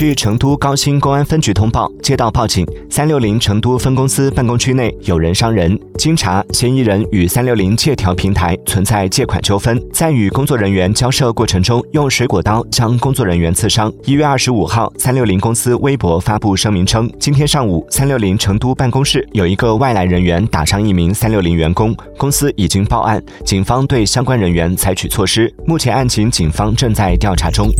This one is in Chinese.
据成都高新公安分局通报接到报警三六零成都分公司办公区内有人伤人经查嫌疑人与三六零借条平台存在借款纠纷在与工作人员交涉过程中用水果刀将工作人员刺伤。一月二十五号三六零公司微博发布声明称今天上午三六零成都办公室有一个外来人员打伤一名三六零员工公司已经报案警方对相关人员采取措施。目前案情警方正在调查中。